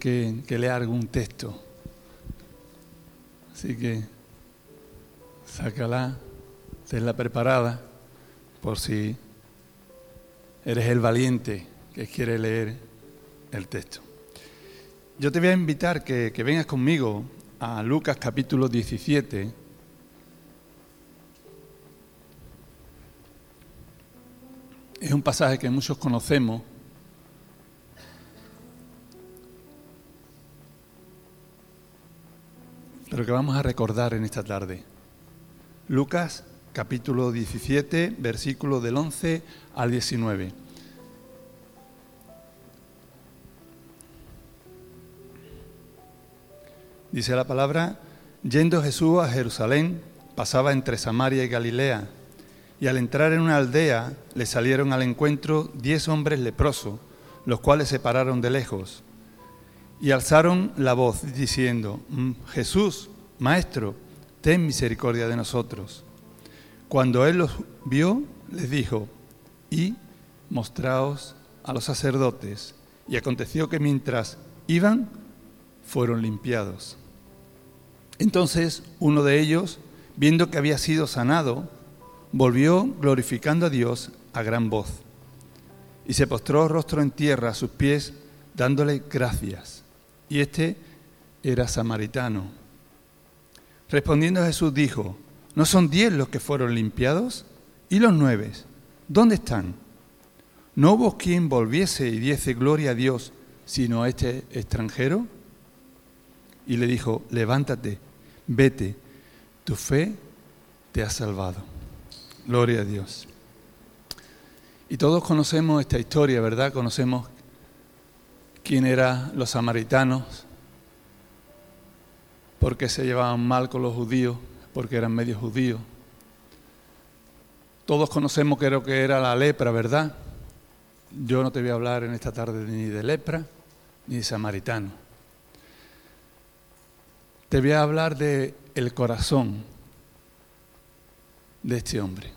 que, que leer algún texto. Así que sácala, tenla preparada por si eres el valiente que quiere leer el texto. Yo te voy a invitar que, que vengas conmigo a Lucas capítulo 17. Es un pasaje que muchos conocemos. Pero que vamos a recordar en esta tarde. Lucas capítulo 17, versículo del 11 al 19. Dice la palabra, yendo Jesús a Jerusalén, pasaba entre Samaria y Galilea, y al entrar en una aldea le salieron al encuentro diez hombres leprosos, los cuales se pararon de lejos, y alzaron la voz diciendo, "Mm, Jesús, Maestro, ten misericordia de nosotros. Cuando él los vio, les dijo, y mostraos a los sacerdotes. Y aconteció que mientras iban, fueron limpiados. Entonces uno de ellos, viendo que había sido sanado, volvió glorificando a Dios a gran voz. Y se postró rostro en tierra a sus pies, dándole gracias. Y este era samaritano. Respondiendo Jesús dijo, ¿no son diez los que fueron limpiados? ¿Y los nueve? ¿Dónde están? ¿No hubo quien volviese y diese gloria a Dios sino a este extranjero? Y le dijo, levántate, vete, tu fe te ha salvado. Gloria a Dios. Y todos conocemos esta historia, ¿verdad? Conocemos quién eran los samaritanos, porque se llevaban mal con los judíos, porque eran medio judíos. Todos conocemos que lo que era la lepra, ¿verdad? Yo no te voy a hablar en esta tarde ni de lepra ni de samaritano. Te voy a hablar de el corazón de este hombre.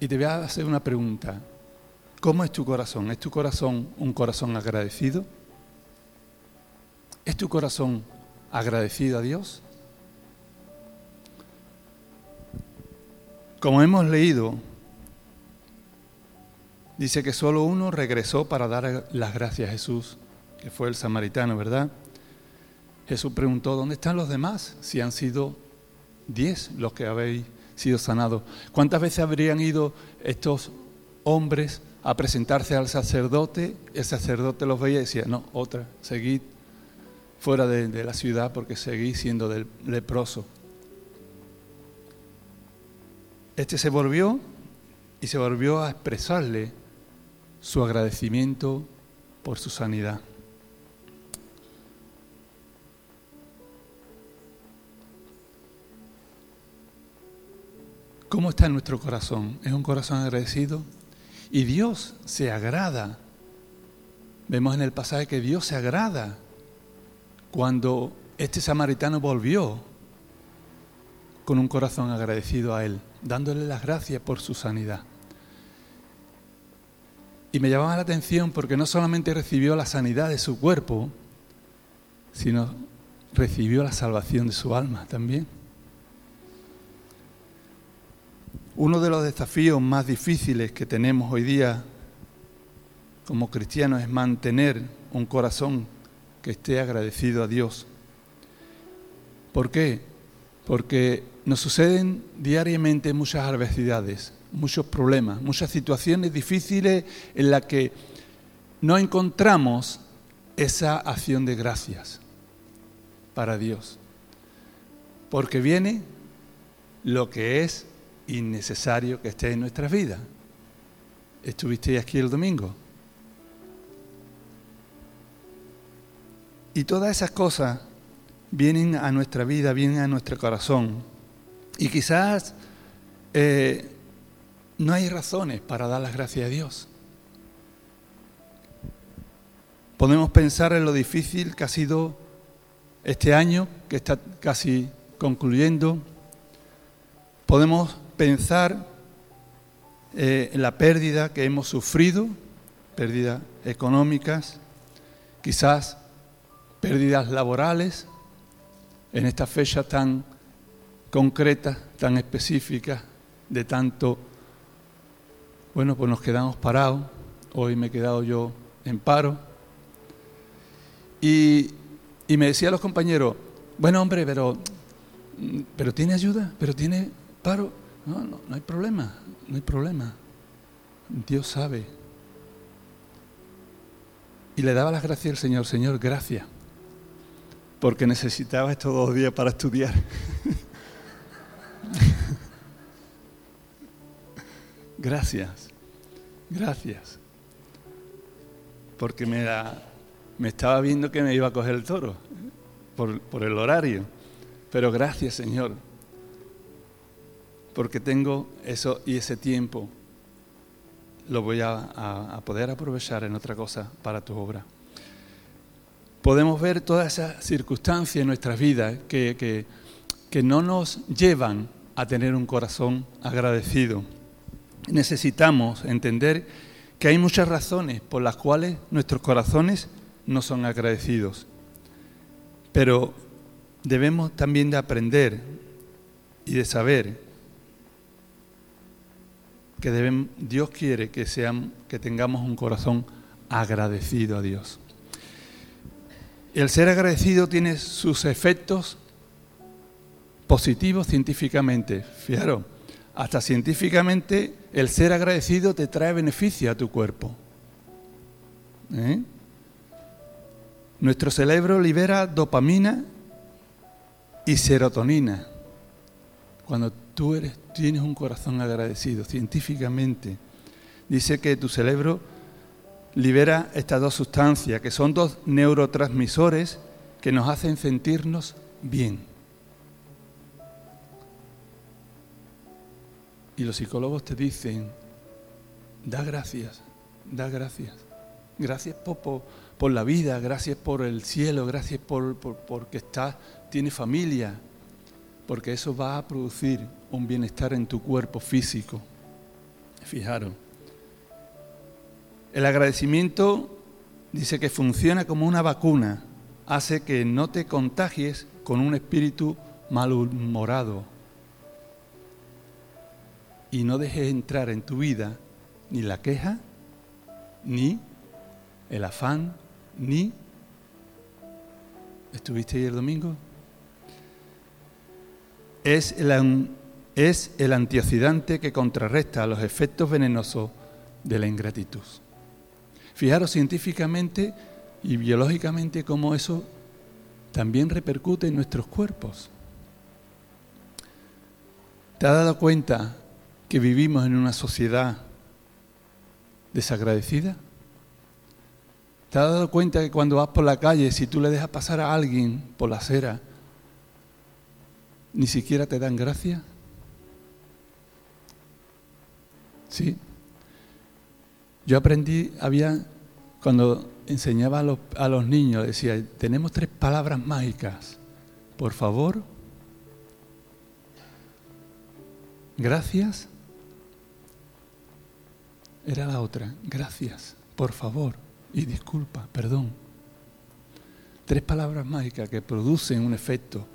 Y te voy a hacer una pregunta. ¿Cómo es tu corazón? ¿Es tu corazón un corazón agradecido? ¿Es tu corazón agradecido a Dios? Como hemos leído, dice que solo uno regresó para dar las gracias a Jesús, que fue el samaritano, ¿verdad? Jesús preguntó, ¿dónde están los demás? Si han sido diez los que habéis sido sanados. ¿Cuántas veces habrían ido estos hombres a presentarse al sacerdote? El sacerdote los veía y decía, no, otra, seguid fuera de, la ciudad porque seguí siendo del leproso. Este se volvió y se volvió a expresarle su agradecimiento por su sanidad. ¿Cómo está nuestro corazón? ¿Es un corazón agradecido? Y Dios se agrada. Vemos en el pasaje que Dios se agrada cuando este samaritano volvió con un corazón agradecido a él, dándole las gracias por su sanidad. Y me llamaba la atención porque no solamente recibió la sanidad de su cuerpo, sino recibió la salvación de su alma también. Uno de los desafíos más difíciles que tenemos hoy día como cristianos es mantener un corazón que esté agradecido a Dios. ¿Por qué? Porque nos suceden diariamente muchas adversidades, muchos problemas, muchas situaciones difíciles en las que no encontramos esa acción de gracias para Dios. Porque viene lo que es innecesario que esté en nuestras vidas. ¿Estuvisteis aquí el domingo? Y todas esas cosas vienen a nuestra vida, vienen a nuestro corazón. Y quizás eh, no hay razones para dar las gracias a Dios. Podemos pensar en lo difícil que ha sido este año, que está casi concluyendo. Podemos pensar eh, en la pérdida que hemos sufrido, pérdida económicas, quizás pérdidas laborales en esta fecha tan concreta, tan específica, de tanto, bueno, pues nos quedamos parados, hoy me he quedado yo en paro, y, y me decía los compañeros, bueno hombre, pero, pero tiene ayuda, pero tiene paro, no, no, no hay problema, no hay problema, Dios sabe. Y le daba las gracias al Señor, Señor, gracias, porque necesitaba estos dos días para estudiar. gracias, gracias, porque me, me estaba viendo que me iba a coger el toro por, por el horario, pero gracias Señor, porque tengo eso y ese tiempo lo voy a, poder aprovechar en otra cosa para tu obra. Podemos ver todas esas circunstancias en nuestras vidas que, que no nos llevan a tener un corazón agradecido. Necesitamos entender que hay muchas razones por las cuales nuestros corazones no son agradecidos. Pero debemos también de aprender y de saber que deben, Dios quiere que, sean, que tengamos un corazón agradecido a Dios. El ser agradecido tiene sus efectos positivos científicamente. Fijaros, hasta científicamente el ser agradecido te trae beneficio a tu cuerpo. ¿Eh? Nuestro cerebro libera dopamina y serotonina. Cuando tú eres, tienes un corazón agradecido, científicamente, dice que tu cerebro libera estas dos sustancias, que son dos neurotransmisores que nos hacen sentirnos bien. Y los psicólogos te dicen, da gracias, da gracias. Gracias por, por, la vida, gracias por el cielo, gracias por, por, porque estás, tienes familia, porque eso va a producir un bienestar en tu cuerpo físico. Fijaros. El agradecimiento dice que funciona como una vacuna, hace que no te contagies con un espíritu malhumorado y no dejes entrar en tu vida ni la queja, ni el afán, ni... ¿Estuviste ahí el domingo? Es el, antioxidante que contrarresta los efectos venenosos de la ingratitud. Fijaros científicamente y biológicamente cómo eso también repercute en nuestros cuerpos. ¿Te has dado cuenta que vivimos en una sociedad desagradecida? ¿Te has dado cuenta que cuando vas por la calle, si tú le dejas pasar a alguien por la acera, ni siquiera te dan gracia? Sí. Yo aprendí, había, cuando enseñaba a los, a los niños, decía, tenemos tres palabras mágicas. Por favor, gracias era la otra. Gracias, por favor y disculpa, perdón. Tres palabras mágicas que producen un efecto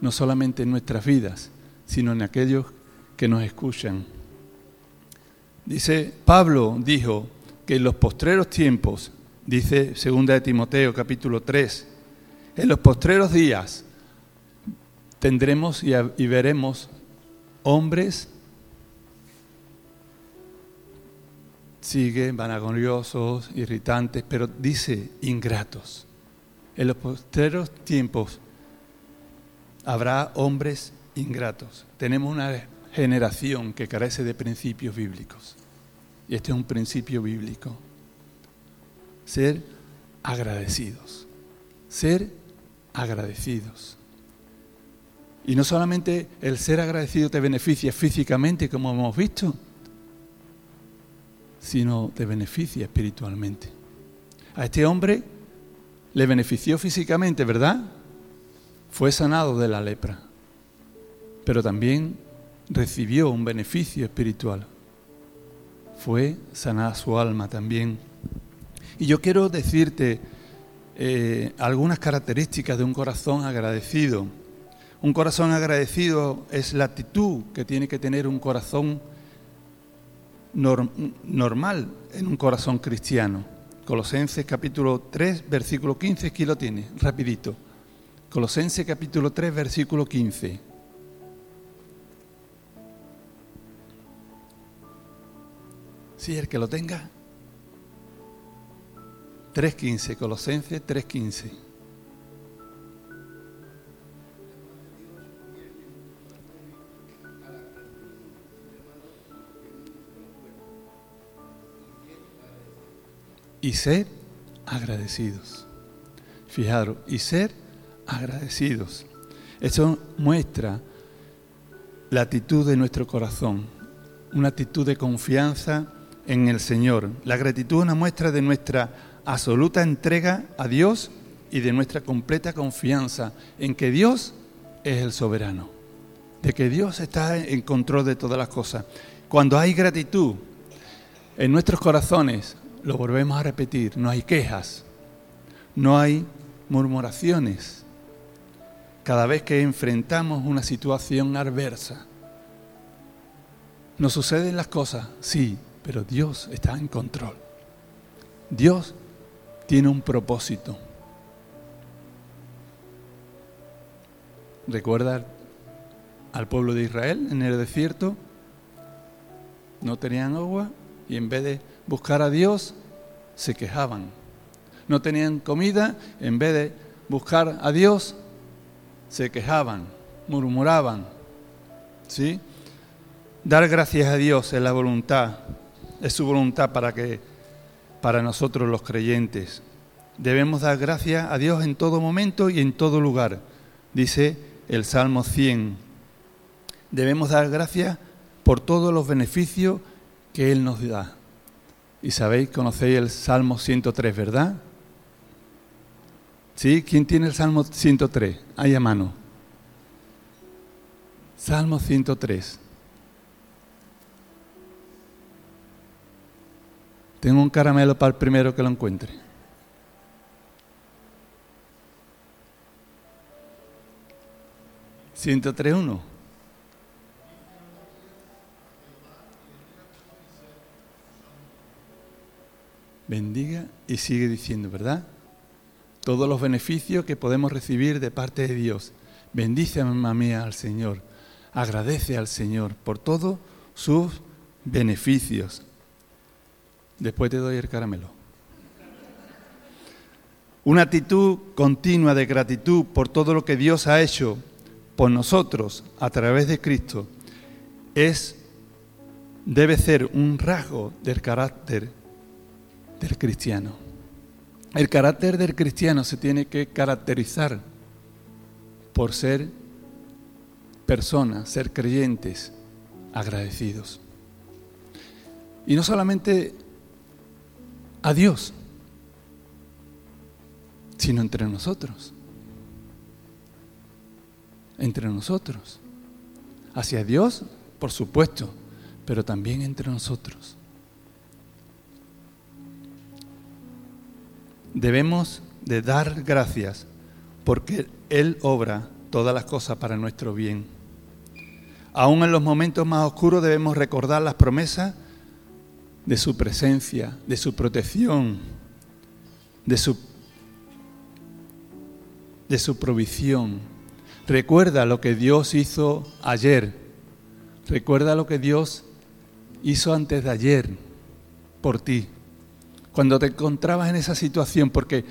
no solamente en nuestras vidas, sino en aquellos que nos escuchan. Dice, Pablo dijo que en los postreros tiempos, dice 2 de Timoteo capítulo 3, en los postreros días tendremos y veremos hombres sigue vanagloriosos, irritantes, pero dice ingratos. En los posteros tiempos habrá hombres ingratos. Tenemos una generación que carece de principios bíblicos. Y este es un principio bíblico. Ser agradecidos. Ser agradecidos. Y no solamente el ser agradecido te beneficia físicamente, como hemos visto, sino te beneficia espiritualmente. A este hombre le benefició físicamente, ¿verdad? Fue sanado de la lepra, pero también recibió un beneficio espiritual. Fue sanada su alma también. Y yo quiero decirte eh, algunas características de un corazón agradecido. Un corazón agradecido es la actitud que tiene que tener un corazón normal en un corazón cristiano. Colosenses capítulo 3, versículo 15, aquí lo tiene, rapidito. Colosenses capítulo 3, versículo 15. Sí, el que lo tenga. 3.15, Colosenses 3.15. Y ser agradecidos. Fijaros, y ser agradecidos. Eso muestra la actitud de nuestro corazón, una actitud de confianza en el Señor. La gratitud es una muestra de nuestra absoluta entrega a Dios y de nuestra completa confianza en que Dios es el soberano, de que Dios está en control de todas las cosas. Cuando hay gratitud en nuestros corazones, lo volvemos a repetir, no hay quejas, no hay murmuraciones. Cada vez que enfrentamos una situación adversa, nos suceden las cosas, sí, pero Dios está en control. Dios tiene un propósito. ¿Recuerda al pueblo de Israel en el desierto? No tenían agua y en vez de buscar a Dios, se quejaban. No tenían comida, en vez de buscar a Dios, se quejaban, murmuraban. ¿Sí? Dar gracias a Dios es la voluntad es su voluntad para que para nosotros los creyentes. Debemos dar gracias a Dios en todo momento y en todo lugar, dice el Salmo 100. Debemos dar gracias por todos los beneficios que Él nos da. Y sabéis, conocéis el Salmo 103, ¿verdad? ¿Sí? ¿Quién tiene el Salmo 103? Ahí a mano. Salmo 103. Tengo un caramelo para el primero que lo encuentre. uno. Bendiga y sigue diciendo, ¿verdad? Todos los beneficios que podemos recibir de parte de Dios. Bendice, mamá mía, al Señor. Agradece al Señor por todos sus beneficios. Después te doy el caramelo. Una actitud continua de gratitud por todo lo que Dios ha hecho por nosotros a través de Cristo es debe ser un rasgo del carácter del cristiano. El carácter del cristiano se tiene que caracterizar por ser personas, ser creyentes, agradecidos. Y no solamente a Dios, sino entre nosotros. Entre nosotros. Hacia Dios, por supuesto, pero también entre nosotros. Debemos de dar gracias porque Él obra todas las cosas para nuestro bien. Aún en los momentos más oscuros debemos recordar las promesas de su presencia, de su protección, de su, de su provisión. Recuerda lo que Dios hizo ayer. Recuerda lo que Dios hizo antes de ayer por ti. Cuando te encontrabas en esa situación, porque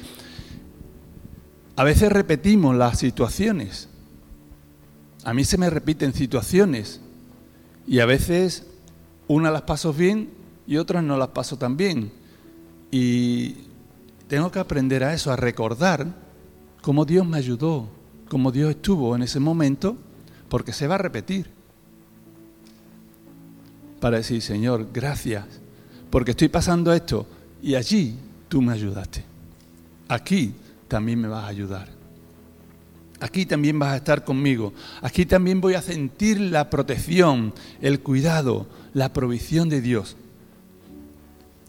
a veces repetimos las situaciones. A mí se me repiten situaciones y a veces una las paso bien y otras no las paso tan bien. Y tengo que aprender a eso, a recordar cómo Dios me ayudó, cómo Dios estuvo en ese momento, porque se va a repetir. Para decir, Señor, gracias, porque estoy pasando esto y allí tú me ayudaste. Aquí también me vas a ayudar. Aquí también vas a estar conmigo. Aquí también voy a sentir la protección, el cuidado, la provisión de Dios.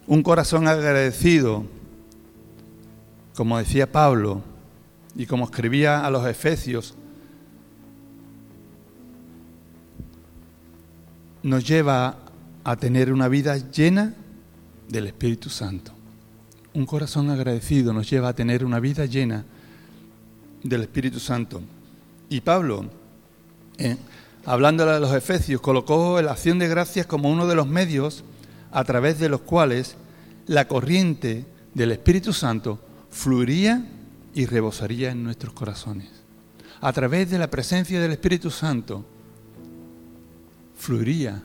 Un corazón agradecido como decía Pablo y como escribía a los Efesios, nos lleva a tener una vida llena del Espíritu Santo. Un corazón agradecido nos lleva a tener una vida llena del Espíritu Santo. Y Pablo, eh, hablando de los Efesios, colocó la acción de gracias como uno de los medios a través de los cuales la corriente del Espíritu Santo fluiría y rebosaría en nuestros corazones. A través de la presencia del Espíritu Santo, fluiría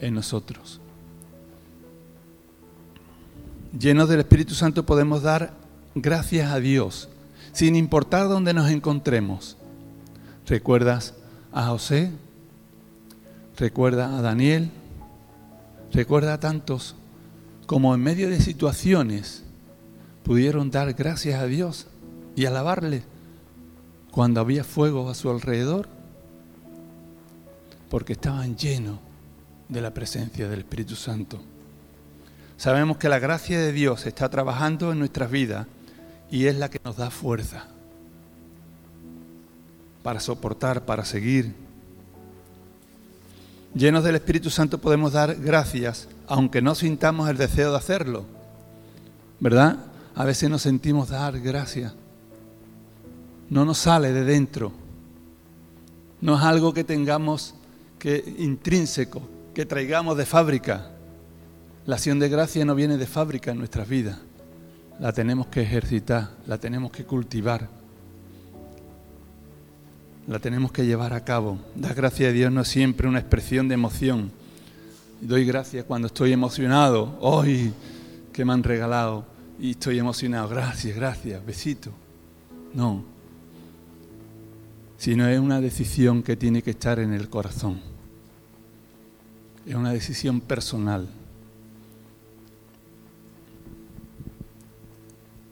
en nosotros. Llenos del Espíritu Santo podemos dar gracias a Dios, sin importar dónde nos encontremos. ¿Recuerdas a José? ¿Recuerda a Daniel? ¿Recuerda a tantos como en medio de situaciones pudieron dar gracias a Dios y alabarle cuando había fuego a su alrededor? Porque estaban llenos de la presencia del Espíritu Santo. Sabemos que la gracia de Dios está trabajando en nuestras vidas y es la que nos da fuerza para soportar, para seguir. Llenos del Espíritu Santo podemos dar gracias, aunque no sintamos el deseo de hacerlo. ¿Verdad? A veces nos sentimos dar gracias. No nos sale de dentro. No es algo que tengamos que intrínseco, que traigamos de fábrica. La acción de gracia no viene de fábrica en nuestras vidas. La tenemos que ejercitar, la tenemos que cultivar, la tenemos que llevar a cabo. Dar gracias a Dios no es siempre una expresión de emoción. Doy gracias cuando estoy emocionado. ¡Hoy! que me han regalado! Y estoy emocionado. Gracias, gracias, besito. No. Sino es una decisión que tiene que estar en el corazón. Es una decisión personal.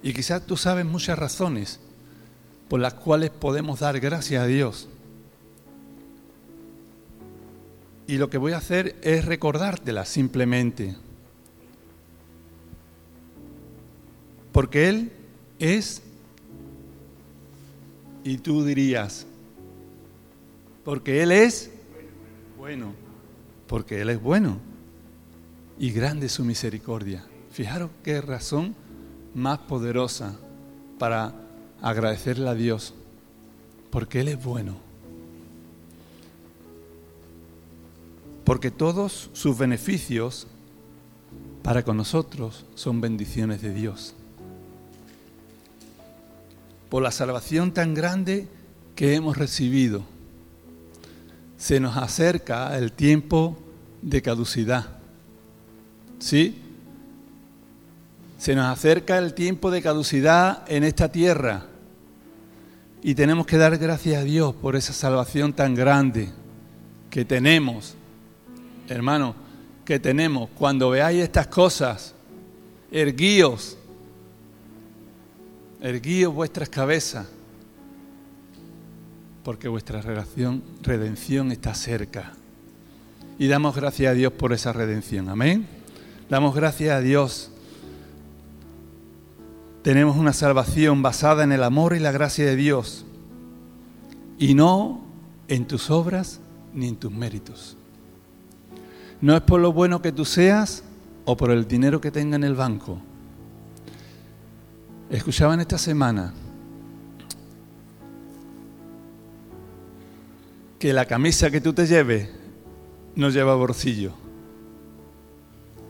Y quizás tú sabes muchas razones por las cuales podemos dar gracias a Dios. Y lo que voy a hacer es recordártelas simplemente. Porque Él es, y tú dirías, porque Él es bueno porque Él es bueno y grande su misericordia. Fijaros qué razón más poderosa para agradecerle a Dios, porque Él es bueno. Porque todos sus beneficios para con nosotros son bendiciones de Dios. Por la salvación tan grande que hemos recibido se nos acerca el tiempo de caducidad. ¿Sí? Se nos acerca el tiempo de caducidad en esta tierra y tenemos que dar gracias a Dios por esa salvación tan grande que tenemos. Hermano, que tenemos. Cuando veáis estas cosas, erguíos, erguíos vuestras cabezas porque vuestra relación, redención está cerca. Y damos gracias a Dios por esa redención. Amén. Damos gracias a Dios. Tenemos una salvación basada en el amor y la gracia de Dios. Y no en tus obras ni en tus méritos. No es por lo bueno que tú seas o por el dinero que tenga en el banco. Escuchaban esta semana que la camisa que tú te lleves no lleva bolsillo.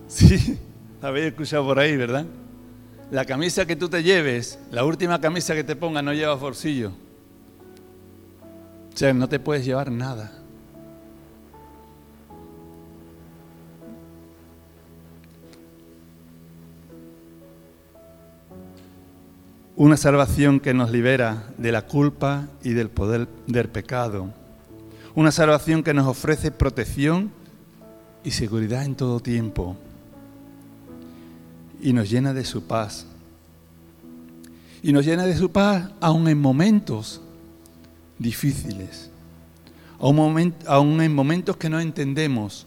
Sí, habéis escuchado por ahí, ¿verdad? La camisa que tú te lleves, la última camisa que te ponga no lleva bolsillo. O sea, no te puedes llevar nada. Una salvación que nos libera de la culpa y del poder del pecado una salvación que nos ofrece protección y seguridad en todo tiempo. Y nos llena de su paz. Y nos llena de su paz aún en momentos difíciles. Aún, en momentos que no entendemos.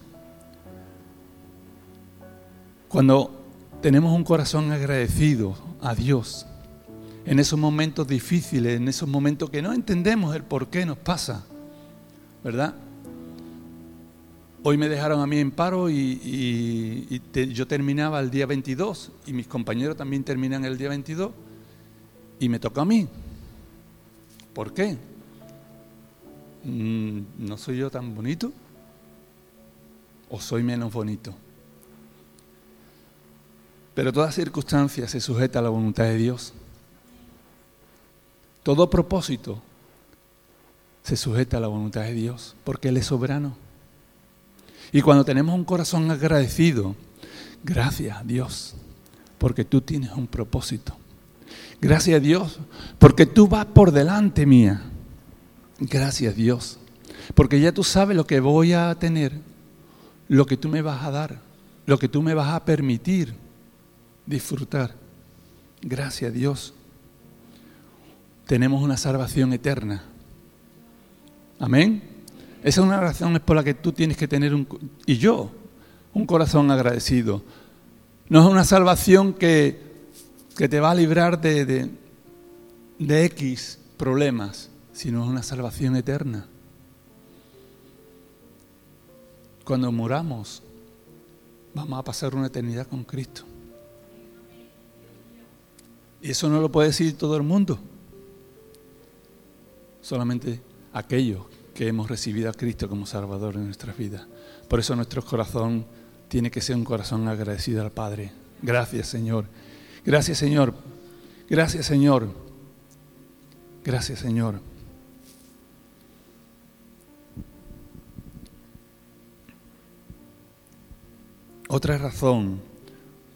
Cuando tenemos un corazón agradecido a Dios en esos momentos difíciles, en esos momentos que no entendemos el por qué nos pasa, ¿verdad? Hoy me dejaron a mí en paro y, yo terminaba el día 22 y mis compañeros también terminan el día 22 y me toca a mí. ¿Por qué? Mm, ¿No soy yo tan bonito? ¿O soy menos bonito? Pero toda circunstancia se sujeta a la voluntad de Dios. Todo propósito se sujeta a la voluntad de Dios, porque Él es soberano. Y cuando tenemos un corazón agradecido, gracias a Dios, porque tú tienes un propósito. Gracias a Dios, porque tú vas por delante mía. Gracias a Dios, porque ya tú sabes lo que voy a tener, lo que tú me vas a dar, lo que tú me vas a permitir disfrutar. Gracias a Dios tenemos una salvación eterna. Amén. Esa es una razón por la que tú tienes que tener un, y yo, un corazón agradecido. No es una salvación que, que te va a librar de, de, de X problemas, sino es una salvación eterna. Cuando muramos, vamos a pasar una eternidad con Cristo. Y eso no lo puede decir todo el mundo solamente aquellos que hemos recibido a Cristo como Salvador en nuestras vidas. Por eso nuestro corazón tiene que ser un corazón agradecido al Padre. Gracias Señor. Gracias Señor. Gracias Señor. Gracias Señor. Otra razón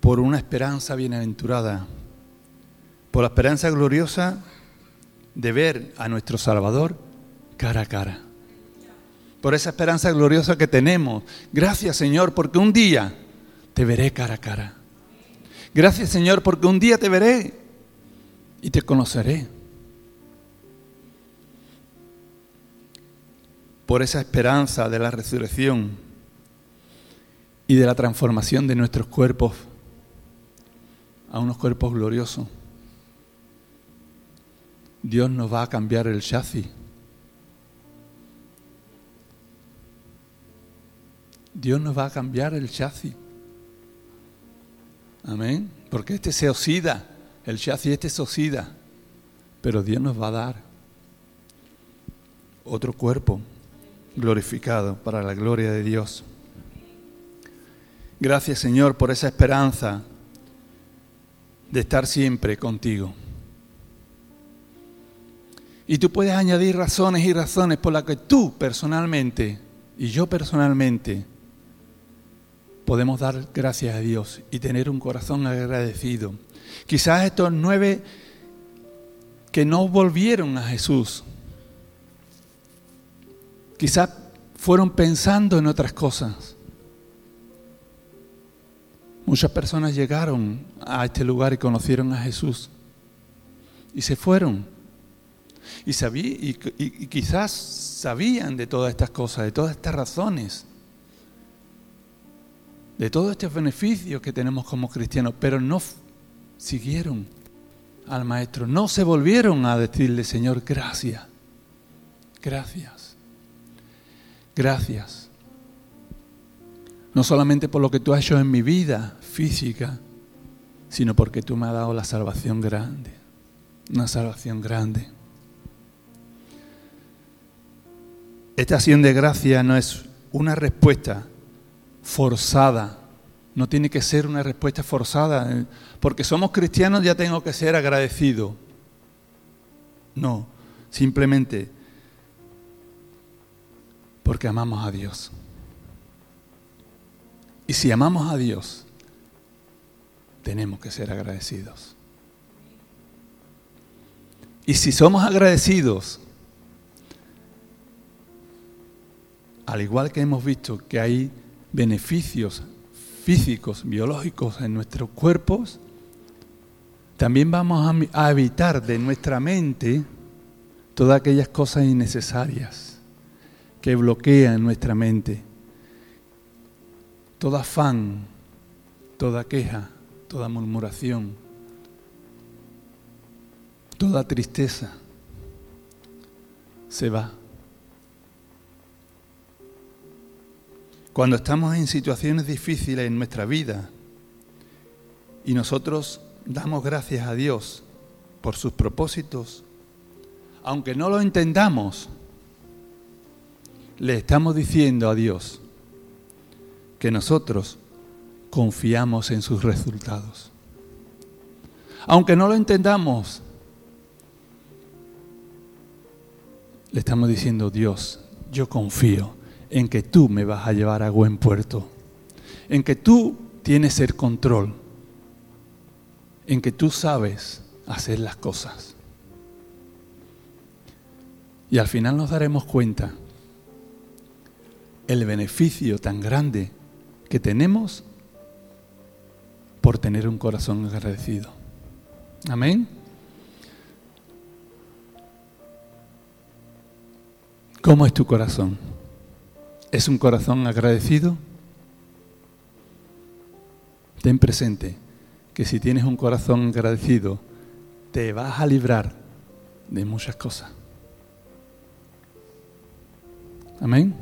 por una esperanza bienaventurada, por la esperanza gloriosa de ver a nuestro Salvador cara a cara. Por esa esperanza gloriosa que tenemos. Gracias Señor, porque un día te veré cara a cara. Gracias Señor, porque un día te veré y te conoceré. Por esa esperanza de la resurrección y de la transformación de nuestros cuerpos a unos cuerpos gloriosos. Dios nos va a cambiar el chasis. Dios nos va a cambiar el chasis. Amén. Porque este se oxida, el chasis este se oxida, pero Dios nos va a dar otro cuerpo glorificado para la gloria de Dios. Gracias Señor por esa esperanza de estar siempre contigo. Y tú puedes añadir razones y razones por las que tú personalmente y yo personalmente podemos dar gracias a Dios y tener un corazón agradecido. Quizás estos nueve que no volvieron a Jesús, quizás fueron pensando en otras cosas. Muchas personas llegaron a este lugar y conocieron a Jesús y se fueron y, sabí, y, quizás sabían de todas estas cosas, de todas estas razones, de todos estos beneficios que tenemos como cristianos, pero no siguieron al Maestro, no se volvieron a decirle, Señor, gracias, gracias, gracias. No solamente por lo que tú has hecho en mi vida física, sino porque tú me has dado la salvación grande, una salvación grande. Esta acción de gracia no es una respuesta forzada, no tiene que ser una respuesta forzada, porque somos cristianos ya tengo que ser agradecido. No, simplemente porque amamos a Dios. Y si amamos a Dios, tenemos que ser agradecidos. Y si somos agradecidos, al igual que hemos visto que hay beneficios físicos, biológicos en nuestros cuerpos, también vamos a, evitar de nuestra mente todas aquellas cosas innecesarias que bloquean nuestra mente. Todo afán, toda queja, toda murmuración, toda tristeza se va. Cuando estamos en situaciones difíciles en nuestra vida y nosotros damos gracias a Dios por sus propósitos, aunque no lo entendamos, le estamos diciendo a Dios que nosotros confiamos en sus resultados. Aunque no lo entendamos, le estamos diciendo, Dios, yo confío en que tú me vas a llevar a buen puerto, en que tú tienes el control, en que tú sabes hacer las cosas. Y al final nos daremos cuenta el beneficio tan grande que tenemos por tener un corazón agradecido. Amén. ¿Cómo es tu corazón? ¿Es un corazón agradecido? Ten presente que si tienes un corazón agradecido, te vas a librar de muchas cosas. Amén.